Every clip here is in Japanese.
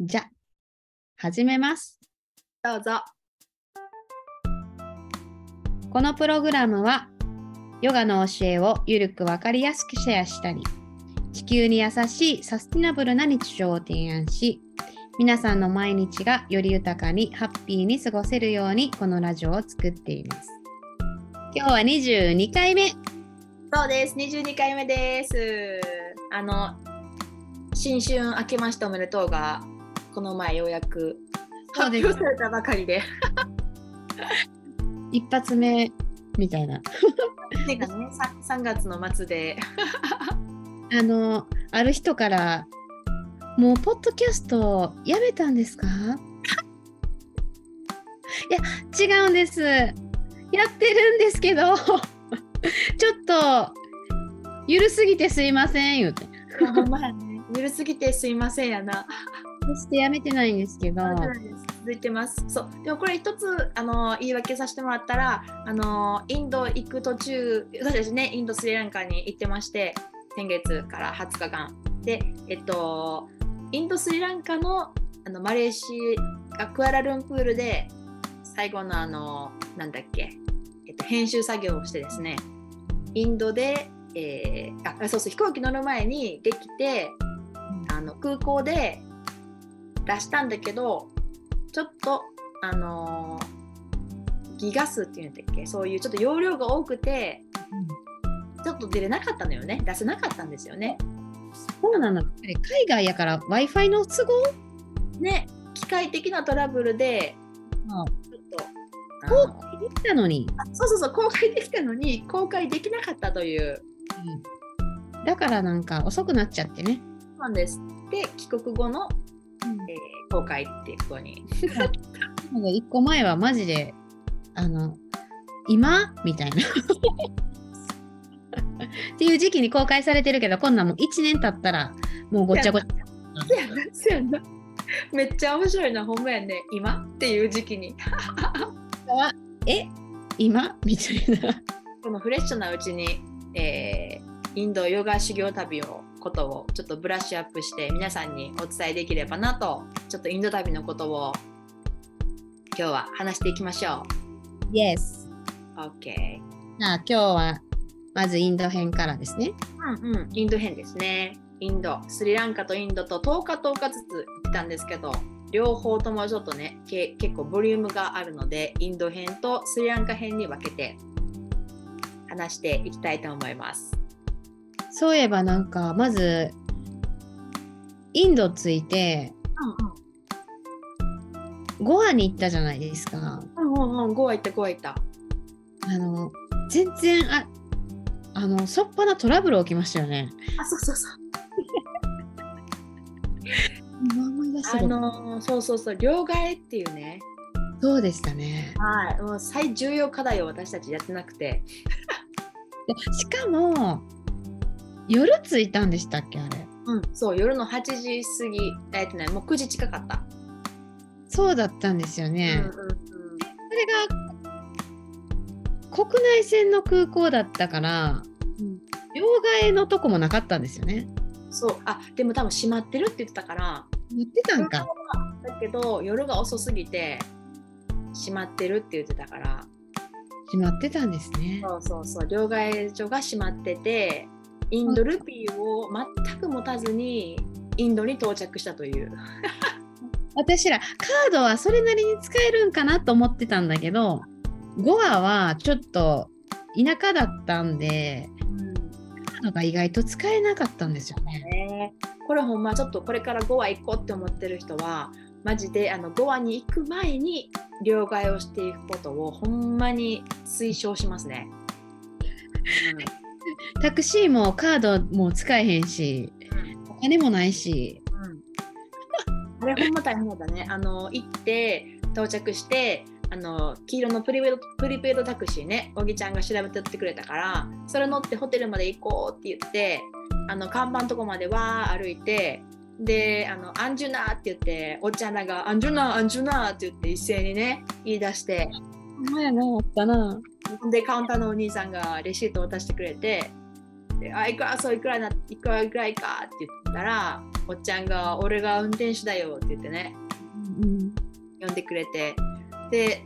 じゃ、始めます。どうぞ。このプログラムは、ヨガの教えをゆるくわかりやすくシェアしたり、地球に優しいサスティナブルな日常を提案し、皆さんの毎日がより豊かにハッピーに過ごせるようにこのラジオを作っています。今日は22回目。そうです。22回目です。あの、新春明けましておめでとうが、この前ようやく発表されたばかりで。一発目みたいな。てかね、さ 3, 月の末で。あの、ある人から、もうポッドキャストやめたんですか？いや、違うんです。やってるんですけど、ちょっと、ゆるすぎてすいません、言うて。ほんまやね。ゆるすぎてすいませんやな。そしてやめてないんですけど、続いてます。そう。でもこれ一つあの言い訳させてもらったら、あのインド行く途中、私たちね。インドスリランカに行ってまして、先月から20日間。で、えっとインドスリランカのあのマレーシアクアラルンプールで最後のあのなんだっけ、えっと編集作業をしてですね、インドで、えーあそうそう飛行機乗る前にできて、あの空港で出したんだけどちょっとあのーギガ数っていうんだっけ？そういうちょっと容量が多くてちょっと出れなかったのよね出せなかったんですよね。そうなの。海外やから Wi-Fi の都合？ね機械的なトラブルでもちょっと公開できたのに、あそうそうそう公開できたのに公開できなかったというだからなんか遅くなっちゃってね。そうなんです。で帰国後の、えー公開っていうことに。なんか一個前はマジで、あの、今？みたいな。っていう時期に公開されてるけど、こんなんもう1年経ったら、もうごっちゃごちゃ。やなめっちゃ面白いなほんまやね今？っていう時期に。え？今？みたいな。このフレッシュなうちに、えーインドヨガ修行旅をことをちょっとブラッシュアップして皆さんにお伝えできればなとちょっとインド旅のことを今日は話していきましょ Yes。う。OK。じゃあ今日は、まずインド編からですね。うんうん、インド編ですね。インド、スリランカとインドと10日10日ずつ行ったんですけど両方ともちょっとねけ結構ボリュームがあるのでインド編とスリランカ編に分けて話していきたいと思います。そういえばなんか、まず、インド着いて、ゴアに行ったじゃないですか。うんうんうんうん、ゴア行ったゴア行った。あの、全然、あ、あの、そっぱなトラブル起きましたよね。あそうそうそう。あのーそうそうそう両替っていうねそうでしたね。はいもう最重要課題を私たちやってなくてでしかも、夜着いたんでしたっけ、あれ？うんそう夜の8時過ぎえっとねもう9時近かった、そうだったんですよね。うんうんうんそれが国内線の空港だったから、両替のとこもなかったんですよね。そうあでも多分閉まってるって言ってたから言ってたんか。だけど夜が遅すぎて閉まってるって言ってたから閉まってたんですね。そうそうそう両替所が閉まっててインドルピーを全く持たずにインドに到着したという 私らカードはそれなりに使えるんかなと思ってたんだけど、ゴアはちょっと田舎だったんで、カードが意外と使えなかったんですよね。ねこれほんまちょっとこれからゴア行こうって思ってる人はマジであのゴアに行く前に両替をしていくことをほんまに推奨しますね。タクシーもカードも使えへんし、お金もないし、うん。あれほんま大変だね。あの行って到着してあの黄色のプリペイドプリペイドタクシーねおぎちゃんが調べてってくれたからそれ乗ってホテルまで行こうって言ってあの看板のとこまでわー歩いてであのアンジュナーって言っておっちゃんらがアンジュナーアンジュナーって言って一斉にね言い出してほんまやな、あったな。でカウンターのお兄さんがレシートを渡してくれてであいくらそういくらないくらぐらいかって言ったらおっちゃんが俺が運転手だよって言ってねうん呼んでくれてで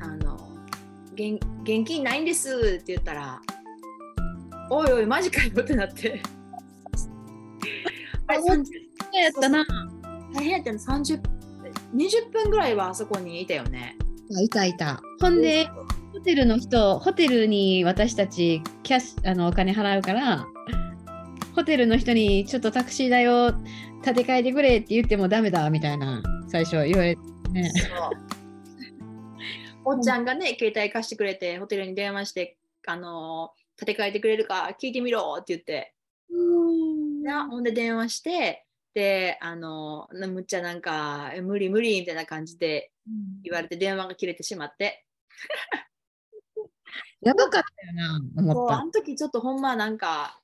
あの現現金ないんですって言ったらおいおいマジかよってなって。あれあそうやったな。大変やったの30 20分ぐらいはあそこにいたよねいたいた。ほんで、ホテルの人、ホテルに私たちキャッあのお金払うから、ホテルの人にちょっとタクシー代を立て替えてくれって言ってもダメだみたいな最初言われてね。おっちゃんがね、携帯貸してくれて、ホテルに電話して、あのー建て替えてくれるか聞いてみろって言って、なほんで電話して、で、あのむっちゃなんか、え無理無理みたいな感じで言われて、電話が切れてしまって、やばかったよな、思ったあ。の時ちょっとほんまなんか、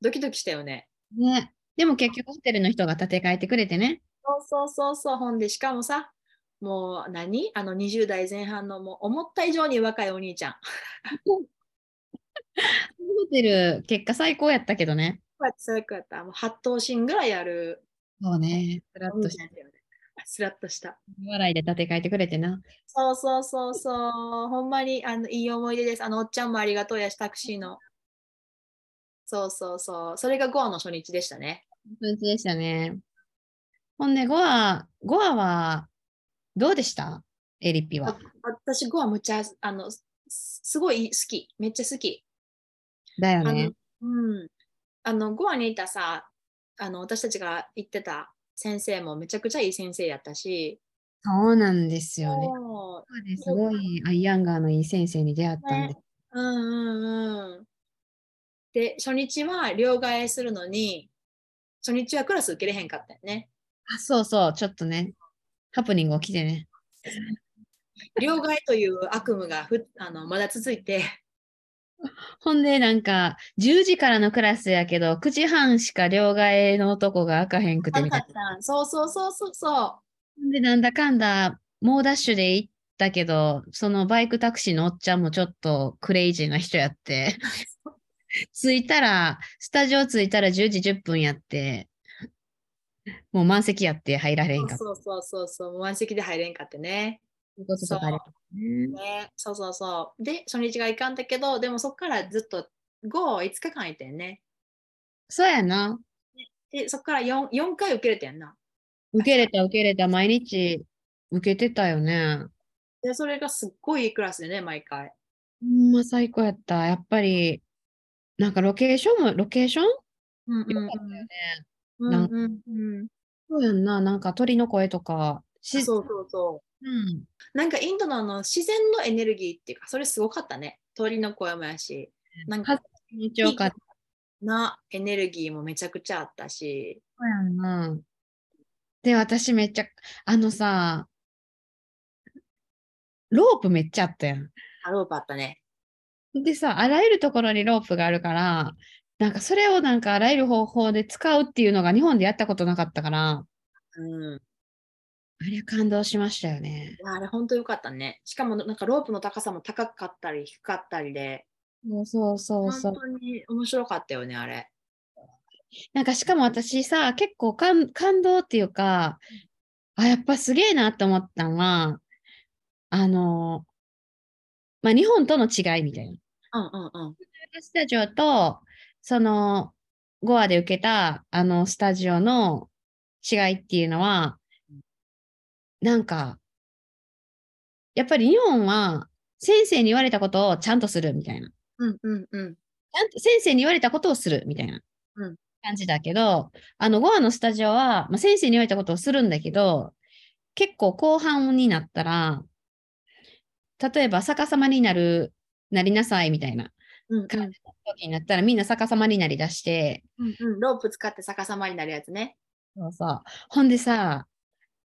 ドキドキしたよね。ね。でも結局ホテルの人が立て替えてくれてね。そうそうそうそう、ほんで、しかもさ、もう何？あの20代前半のもう思った以上に若いお兄ちゃん。ホテル結果最高やったけどね。最高やった。もう8頭身ぐらいあるそうね。スラッおとしたよね。スラッとした。笑いで立て替えてくれてな。そうそうそうそう。ほんまにあのいい思い出です。あのおっちゃんもありがとうやし、タクシーの。そうそうそう。それがゴアの初日でしたね。感じでしたね。ほんで、ゴア、ゴアはどうでした？エリピは。私、ゴアむっちゃあのすすごい好き。めっちゃ好き。だよね。うん。あの、ゴアにいたさ、あの私たちが行ってた先生もめちゃくちゃいい先生やったし、そうなんですよね。そうですごいアイアンガーのいい先生に出会ったんで。ねうんうんうん。で、初日は両替するのに、初日はクラス受けれへんかったよね。あ、そうそう、ちょっとね、ハプニング起きてね。両替という悪夢がふあのまだ続いて、ほんで、なんか、10時からのクラスやけど、9時半しか両替の男が開かへんくてみたいな。そうそうそうそうそほんで、なんだかんだ、猛ダッシュで行ったけど、そのバイクタクシーのおっちゃんもちょっとクレイジーな人やって、着いたら、スタジオ着いたら10時10分やって、もう満席やって入られへんかう。った。そうそうそうそう満席で入れんかってね。こととかあね。ねそうそうそう。で、初日がいかんだけど、でもそこからずっと5、5日間いてんね。そうやな。で、そこから 4, 4回受けれてんな。受けれた受けれた、毎日受けてたよね。で、それがすっごいいいクラスでね、毎回。ほんま最高やった。やっぱり、なんかロケーションも、ロケーション？うんうんよかったよね。うんなんうんうん。そうやんな。なんか鳥の声とか、しそうそうそう。うん。なんかインドのあの自然のエネルギーっていうか、それすごかったね。鳥の声もやし、なんか風気持ちよかった。なエネルギーもめちゃくちゃあったし。そうやんな。で、私めっちゃ、あのさ、ロープめっちゃあったやん。あロープあったね。でさ、あらゆるところにロープがあるから、なんかそれをなんかあらゆる方法で使うっていうのが日本でやったことなかったから、うん。あれ感動しましたよね。あれ本当よかったね。しかもなんかロープの高さも高かったり低かったりで、そうそうそうそう。本当に面白かったよね、あれ。なんかしかも私さ、結構感感動っていうか、あ、やっぱすげえなって思ったのは、あの、まあ、日本との違いみたいな。うんうんうん。スタジオと、その、ゴアで受けたあのスタジオの違いっていうのは、なんか、やっぱり日本は先生に言われたことをちゃんとするみたいな。うんうんうん。ちゃんと先生に言われたことをするみたいなうん感じだけど、あの、ゴアのスタジオは、まあ、先生に言われたことをするんだけど、結構後半になったら、例えば逆さまになる、なりなさいみたいなうんうん感じの時になったら、みんな逆さまになりだして、うんうん、ロープ使って逆さまになるやつね。そうそう。ほんでさ、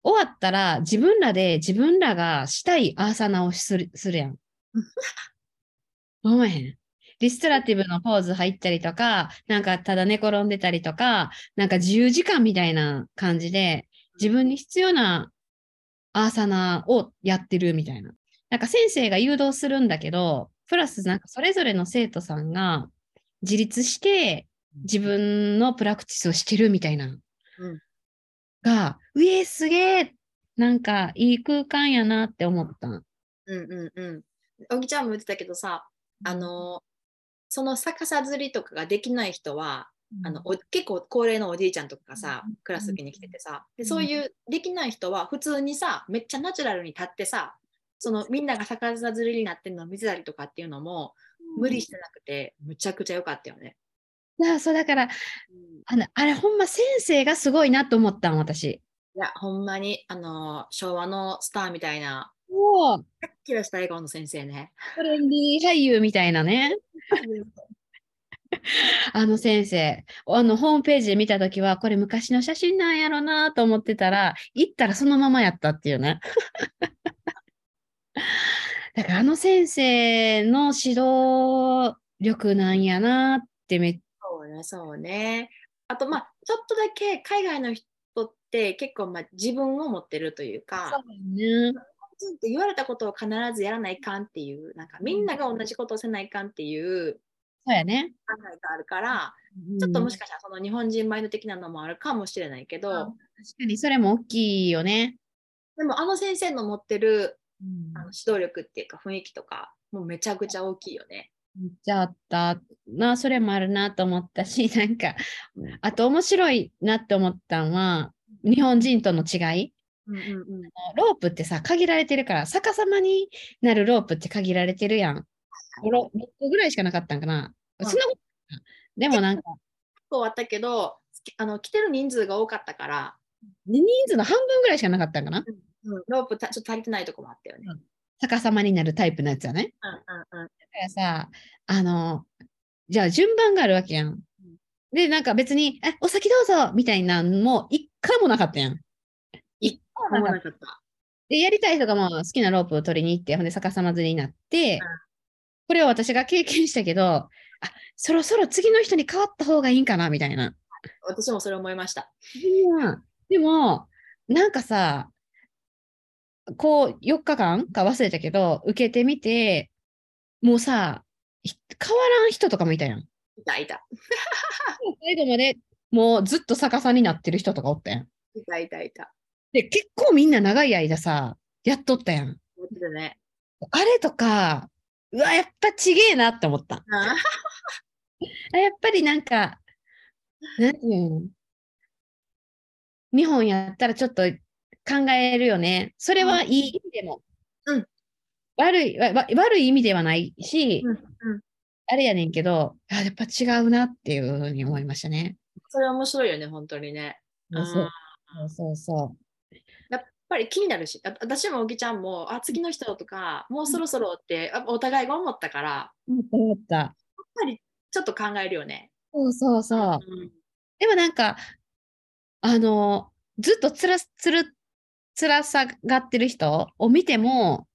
終わったら自分らで自分らがしたいアーサナをするするやん。思えへん。リストラティブのポーズ入ったりとか、なんかただ寝転んでたりとか、なんか自由時間みたいな感じで、自分に必要なアーサナをやってるみたいな。なんか先生が誘導するんだけど、プラスなんかそれぞれの生徒さんが自立して自分のプラクティスをしてるみたいな。うんが、うえ、すげえなんかいい空間やなって思った。うんうんうん。おぎちゃんも言ってたけどさ、あの、その逆さ釣りとかができない人は、あのお結構高齢のおじいちゃんとかがさうん、クラスに来ててさ、でうんそういうできない人は普通にさ、めっちゃナチュラルに立ってさ、そのみんなが逆さ釣りになってるのを見せたりとかっていうのも無理してなくて、むちゃくちゃ良かったよね。いやそうだからあのあれほんま先生がすごいなと思ったん私。いや、ほんまに、あの、昭和のスターみたいな、もうキラッキラした笑顔の先生ね。トレンディー俳優みたいなね。あの先生、あのホームページで見たときは、これ昔の写真なんやろなと思ってたら、行ったらそのままやったっていうね。だからあの先生の指導力なんやなってめっね、そうね。あと、まあ、ちょっとだけ海外の人って結構、まあ、自分を持ってるというか、ね。ずっと言われたことを必ずやらないかんっていう、なんかみんなが同じことをせないかんっていうそうやね。考えがあるから、ちょっともしかしたらその日本人マインド的なのもあるかもしれないけど、うん確かにそれも大きいよね。でもあの先生の持ってるうんあの指導力っていうか雰囲気とか、もうめちゃくちゃ大きいよね。ちゃあったな、それもあるなと思ったし、なんか、あと面白いなって思ったのは、日本人との違い。うんうんうん。ロープってさ、限られてるから、逆さまになるロープって限られてるやん。6個ぐらいしかなかったんかな。うんそんなことでもなんか、結構あったけど、あの来てる人数が多かったから、人数の半分ぐらいしかなかったんかな。うん、ロープたちょっと足りてないとこもあったよね。逆さまになるタイプのやつはね。うんうんうん。だからさ、あの、じゃあ順番があるわけやん。で、なんか別に、え、お先どうぞみたいなのも一回もなかったやん。一回もなかった。なかった。で、やりたい人がもう好きなロープを取りに行って、ほんで逆さまずりになって、うんこれを私が経験したけど、あ、そろそろ次の人に変わった方がいいんかなみたいな。私もそれ思いました。うんでも、なんかさ、こう、4日間か忘れたけど、受けてみて、もうさ、ひ変わらん人とかもいたやん。いたいた。最後までもうずっと逆さになってる人とかおったやん。いたいたいた。で、結構みんな長い間さ、やっとったやん。思ってたね。あれとか、うわ、やっぱちげえなって思った。あ あやっぱりなんか、なんていうの？日本やったらちょっと考えるよね。それはいい意味でも。うん悪いわわ悪い意味ではないし、うんうんあれやねんけど、あやっぱ違うなっていうふうに思いましたね。それ面白いよね、本当にね。そうそうそうそやっぱり気になるし、あ私もおぎちゃんも、あ、次の人とか、もうそろそろって、あお互いが思ったから、う。思った。やっぱりちょっと考えるよね。そうそうそう。うんでもなんか、あの、ずっとつら、つる、つらさがってる人を見ても、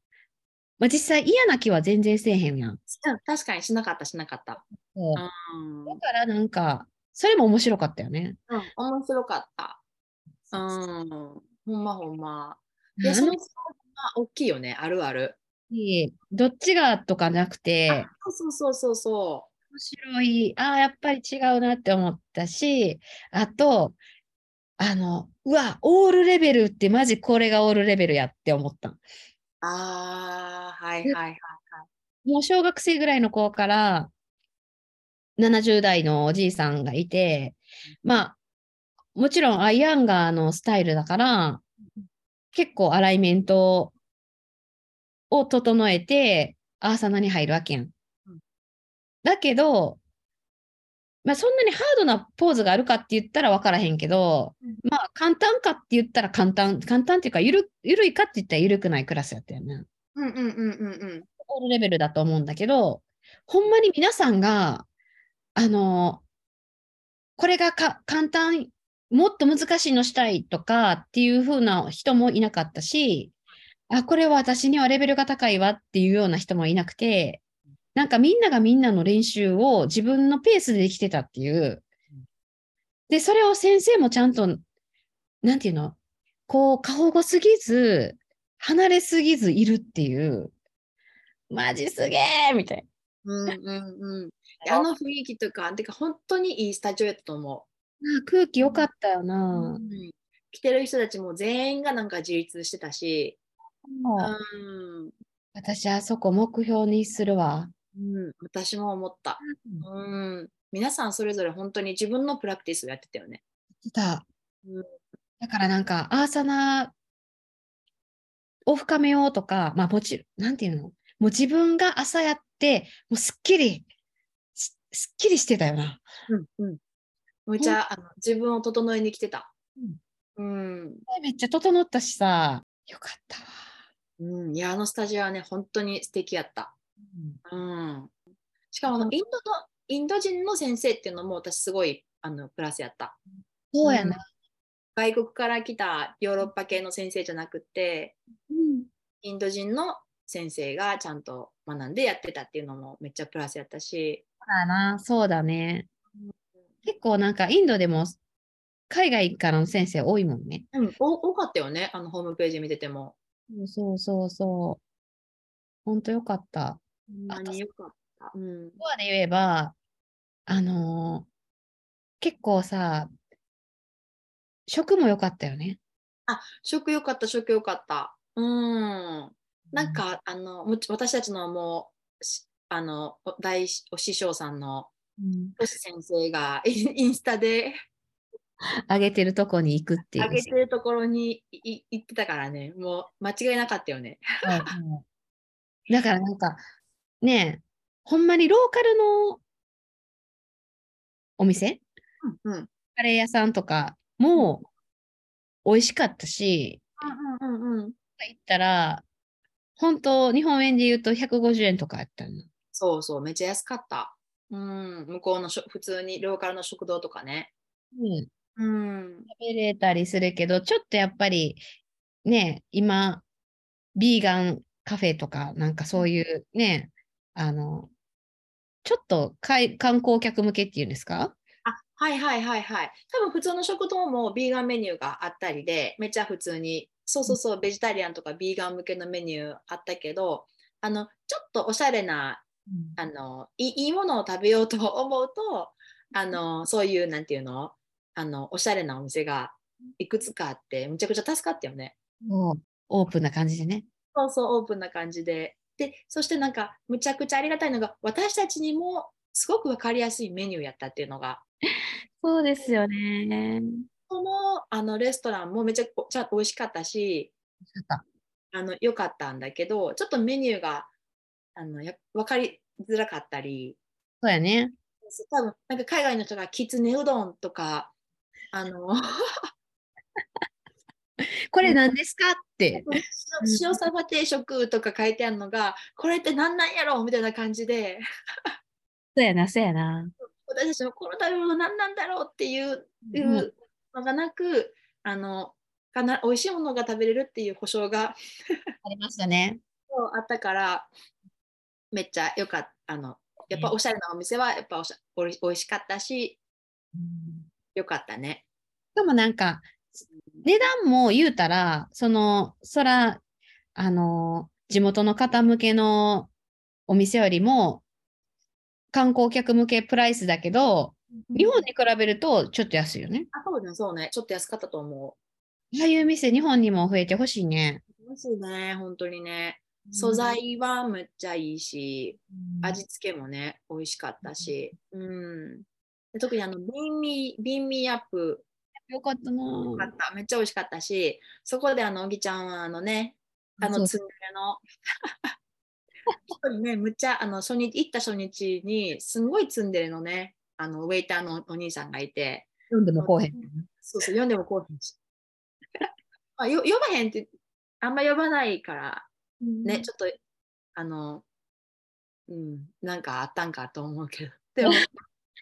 まあ、実際嫌な気は全然せえへんやん。うん確かにしなかった、しなかった。だからなんか、それも面白かったよね。うん、面白かった。うん、ほんまほんま。いや、その差が大きいよね、あるある。時どっちがとかなくて、あそうそうそうそ面白い、ああ、やっぱり違うなって思ったし、あと、あの、うわ、オールレベルってマジこれがオールレベルやって思った。う。ああ、はいはいはい。もう小学生ぐらいの子から70代のおじいさんがいて、まあ、もちろんアイアンガーのスタイルだから、結構アライメントを整えて、アーサナに入るわけやん。だけど、まあ、そんなにハードなポーズがあるかって言ったら分からへんけど、うんまあ簡単かって言ったら簡単、簡単っていうかゆる、ゆるいかって言ったらゆるくないクラスやったよね。うんうんうんうんうん。オールレベルだと思うんだけど、ほんまに皆さんが、あの、これがか簡単、もっと難しいのしたいとかっていう風な人もいなかったし、あ、これは私にはレベルが高いわっていうような人もいなくて、なんかみんながみんなの練習を自分のペースでできてたっていう。で、それを先生もちゃんと、なんていうの、こう、過保護すぎず、離れすぎずいるっていう。マジすげえみたいうんうんうん。あの雰囲気とか、てか本当にいいスタジオやったと思あ空気良かったよう。な。うん来てる人たちも全員がなんか自立してたし、うん、私、あそこ目標にするわ。うん、私も思った。うん、皆さんそれぞれ本当に自分のプラクティスをやってたよね。来たうんだからなんか、アーサナを深めようとか、まあもちなんていうの？もう自分が朝やって、もうすっきり、すすっきりしてたよな。うんうん。むちゃあの自分を整えに来てた。うん、めっちゃ整ったしさ、よかったわ。うん、いやあのスタジオはね本当に素敵やった。うん、しかもあのインドのインド人の先生っていうのも私すごいあのプラスやった。そうやな。外国から来たヨーロッパ系の先生じゃなくてうんインド人の先生がちゃんと学んでやってたっていうのもめっちゃプラスやったし、そうだな、そうだね。結構なんかインドでも海外からの先生多いもんね。うん、お多かったよねあのホームページ見てても。そうそうそう。ほんとよかった。ほんまによかった。うん、コアで言えば、あのー結構さ、食も良かったよね。食よかった食よかった。うん。なんか、あのむ私たちのもうしあのお大師お師匠さんのうん、トシ先生がインスタで あげてるとこに行くっていう。上げてるところに行ってたからねもう間違いなかったよね。はいはいだからなんか、ねえ、ほんまにローカルのお店？うんうんカレー屋さんとかも美味しかったし、うんうんうん行ったら、本当日本円で言うと150円とかやったの。そうそうめっちゃ安かった。うん向こうのしょ普通にローカルの食堂とかね。うんうん食べれたりするけど、ちょっとやっぱりね、今、ビーガンカフェとか、なんかそういうね、あの、ちょっとかい観光客向けっていうんですか？あはいはいはいはい。多分普通の食堂もビーガンメニューがあったりで、めっちゃ普通に、そうそうそう、ベジタリアンとかビーガン向けのメニューあったけど、あの、ちょっとおしゃれな、あの、いいいいものを食べようと思うと、あの、そういう、なんていうの？あの、おしゃれなお店がいくつかあって、むちゃくちゃ助かったよね。もうオープンな感じでね。そうそう、オープンな感じで。で、そしてなんか、むちゃくちゃありがたいのが、私たちにもすごくわかりやすいメニューやったっていうのが、そうですよね。このあのレストランもめちゃくちゃ美味しかったし、あの良かったんだけど、ちょっとメニューがあのや分かりづらかったり、そうやね。多分なんか海外の人がきつねうどんとか、あのこれ何ですか？って。塩サバ定食とか書いてあるのが、これって何なんやろみたいな感じで、そうやな、そうやな。私たちもこの食べ物何なんだろうっていううんのがなく、あのかな美味しいものが食べれるっていう保証が ありましたね。あったからめっちゃ良かったあのやっぱおしゃれなお店はやっぱおしゃおいおいしかったし良かったね。でもなんか、値段も言うたら、その、そら、あの、地元の方向けのお店よりも、観光客向けプライスだけど、日本に比べるとちょっと安いよね。あそうねそうね。ちょっと安かったと思ああいう店、日本にも増えてほしいね。う。ですね本当にね。素材はめっちゃいいし、味付けもね美味しかったし、うん、で特にあのビンミビンミアップよかったな。よかった。めっちゃ美味しかったしそこであのおぎちゃんはあのねあのツンデレの。ねむっちゃあの初日行った初日にすんごいツンデレのね。あのウェイターのお兄さんがいて。読んでもこうへん。そうそう読んでもこうへんし。ま あよ読まへんってあんま読まないからね、ちょっとあのうんなんかあったんかと思うけど。でも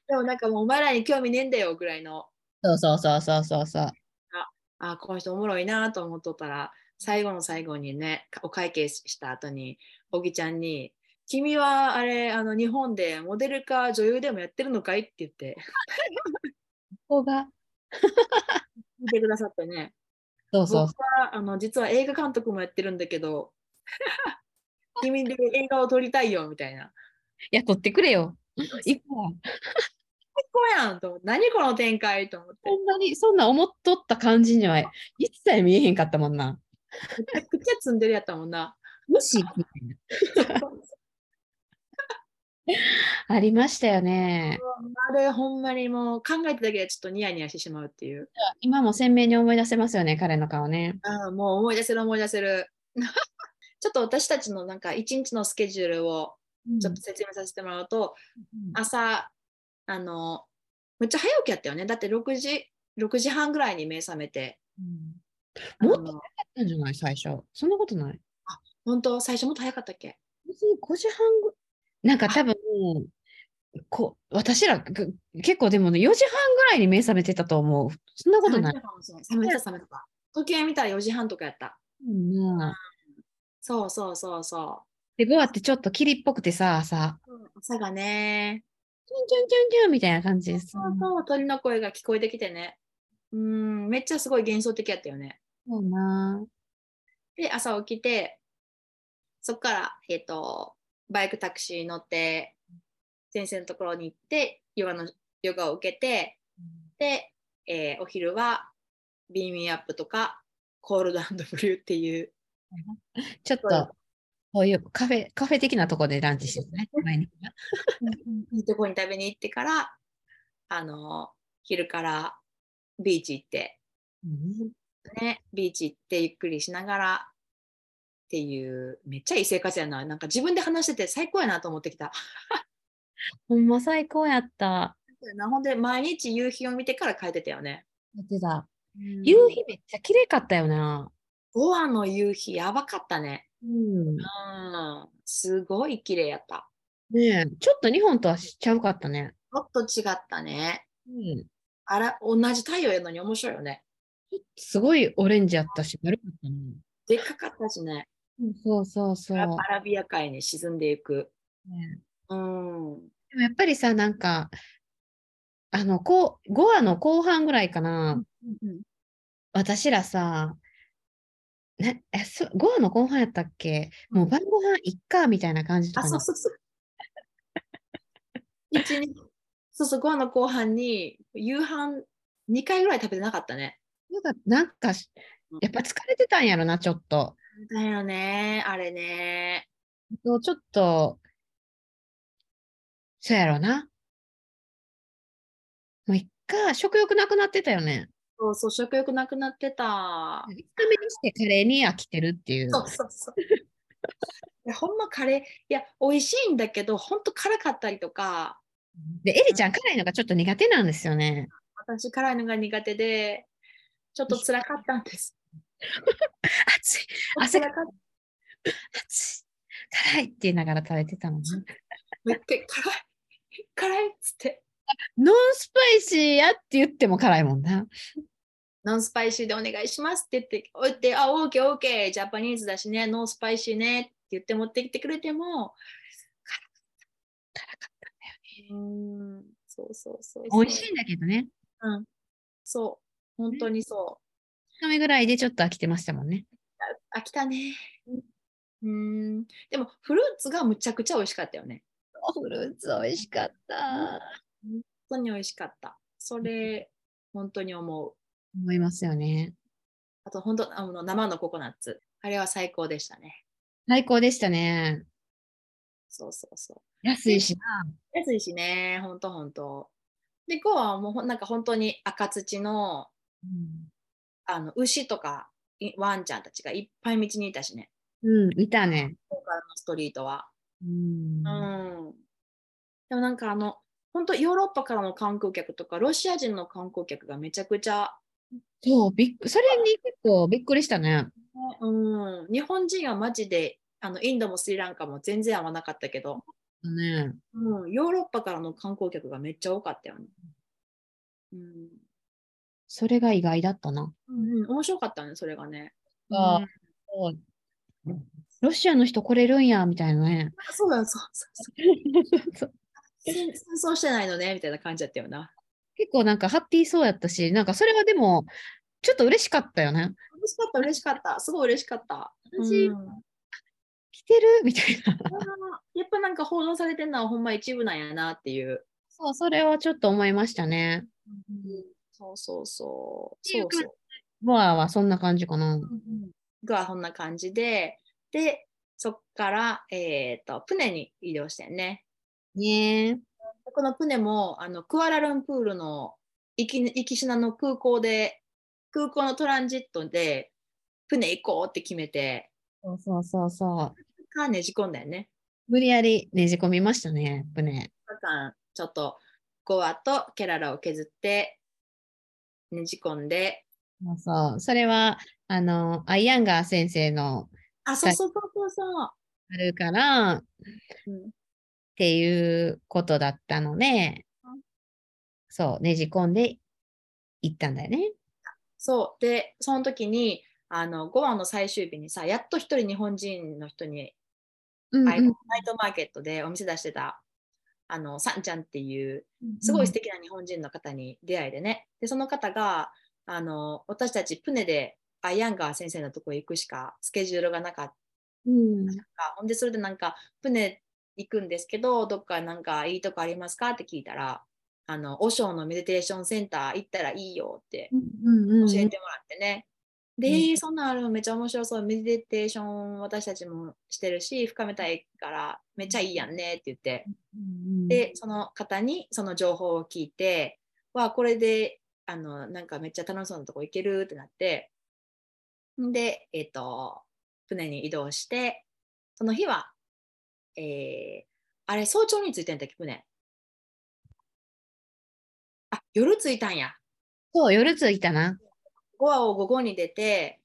でもなんかもうお前らに興味ねえんだよぐらいのそうそうそうそうそうそう。あこの人おもろいなと思っとったら最後の最後にねお会計した後におぎちゃんに「君はあれあの日本でモデルか女優でもやってるのかい?」って言ってここが。聞いてくださってねそうそう僕はあの実は映画監督もやってるんだけど君で映画を撮りたいよみたいなや、取ってくれよ。行くわ。最高やんと何この展開と思ってそんなに、そんな思っとった感じには一切見えへんかったもんな。めちゃくちゃ積んでるやったもんな。無視。ありましたよね。あれほんまにもう考えただけでちょっとニヤニヤしてしまうっていう。今も鮮明に思い出せますよね、彼の顔ね。うん、もう思い出せる思い出せる。ちょっと私たちのなんか一日のスケジュールをちょっと説明させてもらうと、朝あのめっちゃ早起きやったよね。だって6時 ,6 時半ぐらいに目覚めて。うんもっと早かったんじゃない？最初。そんなことない？本当？最初もっと早かったっけ？別に5時半ぐなんか多分、こ私らぐ結構でもね、4時半ぐらいに目覚めてたと思う。そんなことない。冷めた冷めた。時計見たら4時半とかやった。うんそうそうそうそで、5話ってちょっと霧っぽくてさ、朝、う。朝がね、ンチュンチュンチュンみたいな感じです。そうそう鳥の声が聞こえてきてね。うん、めっちゃすごい幻想的やったよね。そうな。で、朝起きて、そこから、えっ、と、バイクタクシー乗って、先生のところに行って、ヨガのヨガを受けて、で、えーお昼は Bean Me Up とか、 Cold Brew っていう、ちょっと、こういうカフェ、カフェ的なとこでランチしてるね。毎日がいいとこに食べに行ってから、あの、昼からビーチ行って、うんね、ビーチ行ってゆっくりしながらっていう、めっちゃいい生活やな。なんか自分で話してて最高やなと思ってきた。ほんま最高やった。なほんで、毎日夕日を見てから帰ってたよね。やってた。夕日めっちゃ綺麗かったよな。ゴアの夕日やばかったね。うん。うん。すごい綺麗やった。ねえ、ちょっと日本とはしちゃうかったね。ちょっと違ったね。うん。あら、同じ太陽やのに面白いよね。すごいオレンジやったし、丸かったね。でっかかったしね。そうそうそう。アラビア海に沈んでいく。ねうん。でもやっぱりさ、なんか、あの、こう、5話の後半ぐらいかな、私らさ、ね、え、そ、5話の後半やったっけ？もう晩ご飯いっか、みたいな感じとあ、かなそうそうそう。一日、そうそう、5の後半に夕飯2回ぐらい食べてなかったね。なんか、なんかしやっぱ疲れてたんやろな、ちょっと。だよね、あれね。そうちょっと、そうやろな。もういっか、食欲なくなってたよね。そうそう、食欲なくなってた。5日目にしてカレーに飽きてるっていう。そうそうそう。いやほんまカレー、いや、美味しいんだけど、ほんと辛かったりとか、で、エリちゃん辛いのがちょっと苦手なんですよね。私辛いのが苦手で、ちょっと辛かったんです。熱い、汗が辛かっ熱い、辛いって言いながら食べてたもんね。めっちゃ辛い、辛いっつって。 non spicy やって言っても辛いもんな。 non spicy でお願いしますって言って、おて、あ、オーケーオーケー、 Japanese だしね、 non spicy ねって言って持ってきてくれても、辛かったうーん、そうそうそうそう。美味しいんだけどね。うん。そう、本当にそう。2日目ぐらいでちょっと飽きてましたもんね。あ、来たね。うーん。でも、フルーツがむちゃくちゃ美味しかったよね。フルーツ美味しかった。本当に美味しかった。それ、本当に思う。思いますよね。あと、本当あの生のココナッツ。あれは最高でしたね。最高でしたね。そうそうそう。安いしな。安いしね、ほんとほんと。で、こうはもうなんか本当に赤土のうん、あの牛とかいワンちゃんたちがいっぱい道にいたしね、うん、いたね。ここからのストリートは。うんうん。でもなんかあの、本当ヨーロッパからの観光客とか、ロシア人の観光客がめちゃくちゃ、そう、びっくそれに結構びっくりしたね。うん、日本人はマジで、あのインドもスリランカも全然合わなかったけど、ねうん、ヨーロッパからの観光客がめっちゃ多かったよね。うんそれが意外だったな。うんうん、面白かったね、それがね。あうんロシアの人来れるんや、みたいなね。そうだ、そうそうそう そう戦戦争してないのねみたいな感じだったよな。結構なんかハッピーそうやったし、なんかそれはでも、ちょっと嬉しかったよね。嬉しかった、嬉しかった。すごい嬉しかった。私うん来てる？みたいな。やっぱなんか報道されてるのはほんま一部なんやなっていう。そう、それはちょっと思いましたね。そうそうそう。っていうそうそう。ボアはそんな感じかな。がこんな感じで、で、そっから、えっ、と、プネに移動してんね。ねえ。このプネも、あの、クアラルンプールの行き行きしなの空港で、空港のトランジットで、プネ行こうって決めて、そうそうそうそう。かねじ込んだよね。無理やりねじ込みましたね、船。2日間、ちょっと、ゴアとケララを削って、ねじ込んで、そうそう。それは、あの、アイアンガー先生のあ、そうそうそうそう。あるからっうんていうことだったのでうん、そう、ねじ込んで行ったんだよね。そう。で、その時に、あの、ゴアの最終日にさ、やっと一人日本人の人にうんナイナイトマーケットでお店出してた、あの、さんちゃんっていう、すごい素敵な日本人の方に出会いでね。で、その方が、あの、私たちプネでアイアンガー先生のとこ行くしかスケジュールがなかった。うん。ほんで、それでなんか、プネ行くんですけど、どっかなんかいいとこありますか？って聞いたら、あの、オショーのメディテーションセンター行ったらいいよってうんうんうん教えてもらってね。で、うんえーそんなんあるのめっちゃ面白そう。メディテーション私たちもしてるし、深めたいからめっちゃいいやんねって言って。うんで、その方にその情報を聞いて、わあ、これで、あの、なんかめっちゃ楽しそうなとこ行けるってなって、んで、えっ、と、船に移動して、その日は、えー、あれ、早朝に着いてんだっけ、船？あ、夜着いたんや。そう、夜着いたな。5話を午後に出て、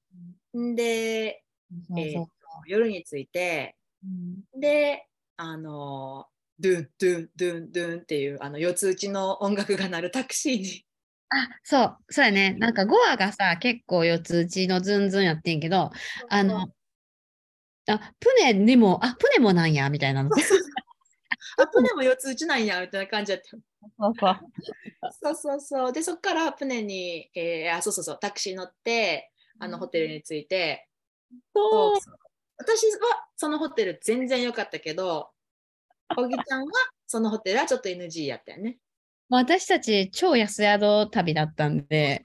んで、そうそうえー夜に着いて、うんで、あの、ドゥン、ドゥン、ドゥン、ドゥンっていう、あの、四つ打ちの音楽が鳴るタクシーに。あ、そう、そうやね。なんかゴアがさ、結構四つ打ちのズンズンやってんけど、あの、あ、プネにも、あ、プネもなんや、みたいなの。あ、プネも四つ打ちなんや、みたいな感じだった。そうそう。そう。で、そこからプネに、えーあ、そうそうそう、タクシー乗って、あの、ホテルに着いて、そうそう私はそのホテル全然良かったけど、小木ちゃんはそのホテルはちょっと NG やったよね。まあ私たち超安宿旅だったんで、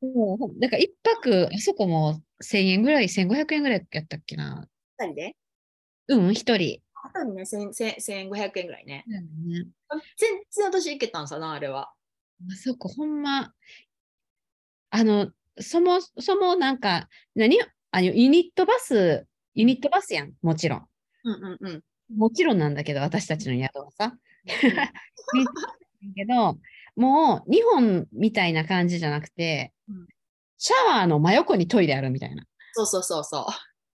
もうほんだから一泊、あそこも1000円ぐらい、1500円ぐらいやったっけな。二人で？うん、一人。あとにね、1000 1000 1500円ぐらいね。ね、全然私行けたんさな、あれは。あそこほんま、あの、そもそもなんか、何あのユニットバス、ユニットバスやん、もちろん。うんうんうん。もちろんなんだけど、私たちの宿はさ。けど、もう日本みたいな感じじゃなくて、うんシャワーの真横にトイレあるみたいな。そうそうそうそ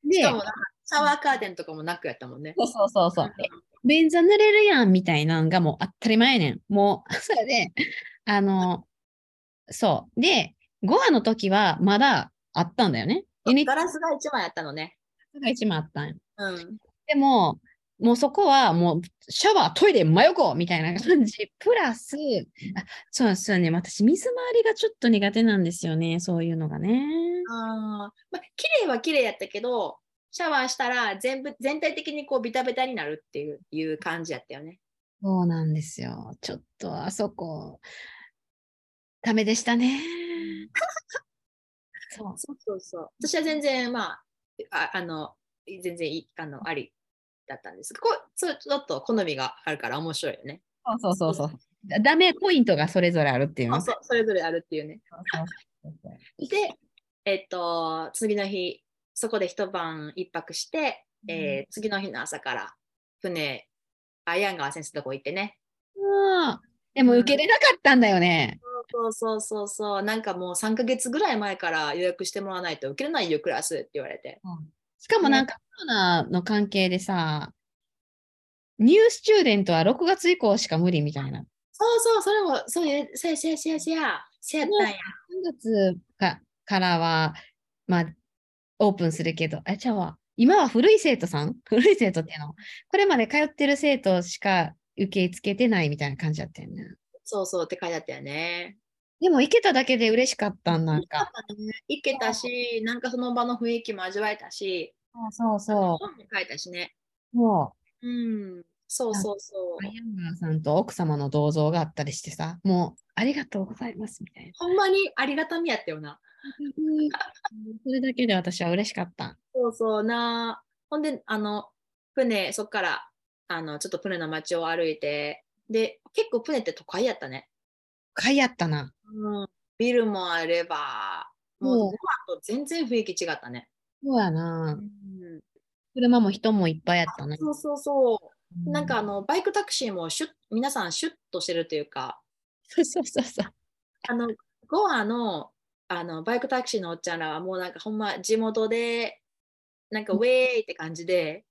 う。で、しかもシャワーカーテンとかもなくやったもんね。そうそうそうそう。え便座濡れるやんみたいなんがもう当たり前やねん。もう、それで、あの、そう。で、5話の時はまだあったんだよね。ガラスが一枚やったのね。が一枚あったんよ。うん。でも、もうそこはもうシャワー、トイレ、真横みたいな感じ。プラス、あそうですよね。私、水回りがちょっと苦手なんですよね。そういうのがね。あーまあ、綺麗は綺麗やったけど、シャワーしたら全部全体的にこうビタビタになるっていういう感じやったよね。そうなんですよ。ちょっとあそこ、ダメでしたね。そう。そうそうそう。私は全然まあ、ああの、全然いいあのありだったんですこうそうちょっと好みがあるから面白いよね。そうそうそうそう。だダメポイントがそれぞれあるっていうね。あそうそれぞれあるっていうね。で、えっと、次の日、そこで一晩一泊して、えー次の日の朝から船、アイアンガー先生のとこ行ってね。うんでも受けれなかったんだよね。そうそうそうそう、なんかもう3ヶ月ぐらい前から予約してもらわないと受けれないよ、クラスって言われて。しかもなんかコロナの関係でさ、ニュースチューデントは6月以降しか無理みたいな。そうそう、それも、そうや、せやせやせやせや、せやったんや。3月かからは、まあ、オープンするけど、あ、じゃあ、今は古い生徒さん？古い生徒っていうのこれまで通ってる生徒しか受け付けてないみたいな感じだったよね。そうそうって書いてあったよね。でも行けただけで嬉しかったんなんか。行けたし、なんかその場の雰囲気も味わえたし、そうそ本も書いたしね。う。もうん。そうそうそうう、。アイアンガーさんと奥様の銅像があったりしてさ、もう、ありがとうございますみたいな。ほんまにありがたみやったよな。それだけで私は嬉しかった。そうそうな。ほんで、あの、船、そっから、あの、ちょっと船の街を歩いて、で、結構船って都会やったね。買いやったな。うん。ビルもあれば、もう、もうご飯と全然雰囲気違ったね。そうやな。うん。車も人もいっぱいやったね。そうそうそう。なんかあの、の、バイクタクシーもシュッ、皆さんシュッとしてるというか、そうそうそうそう。あの、ゴアの、あの、バイクタクシーのおっちゃんらはもうなんかほんま地元で、なんかウェーイって感じで、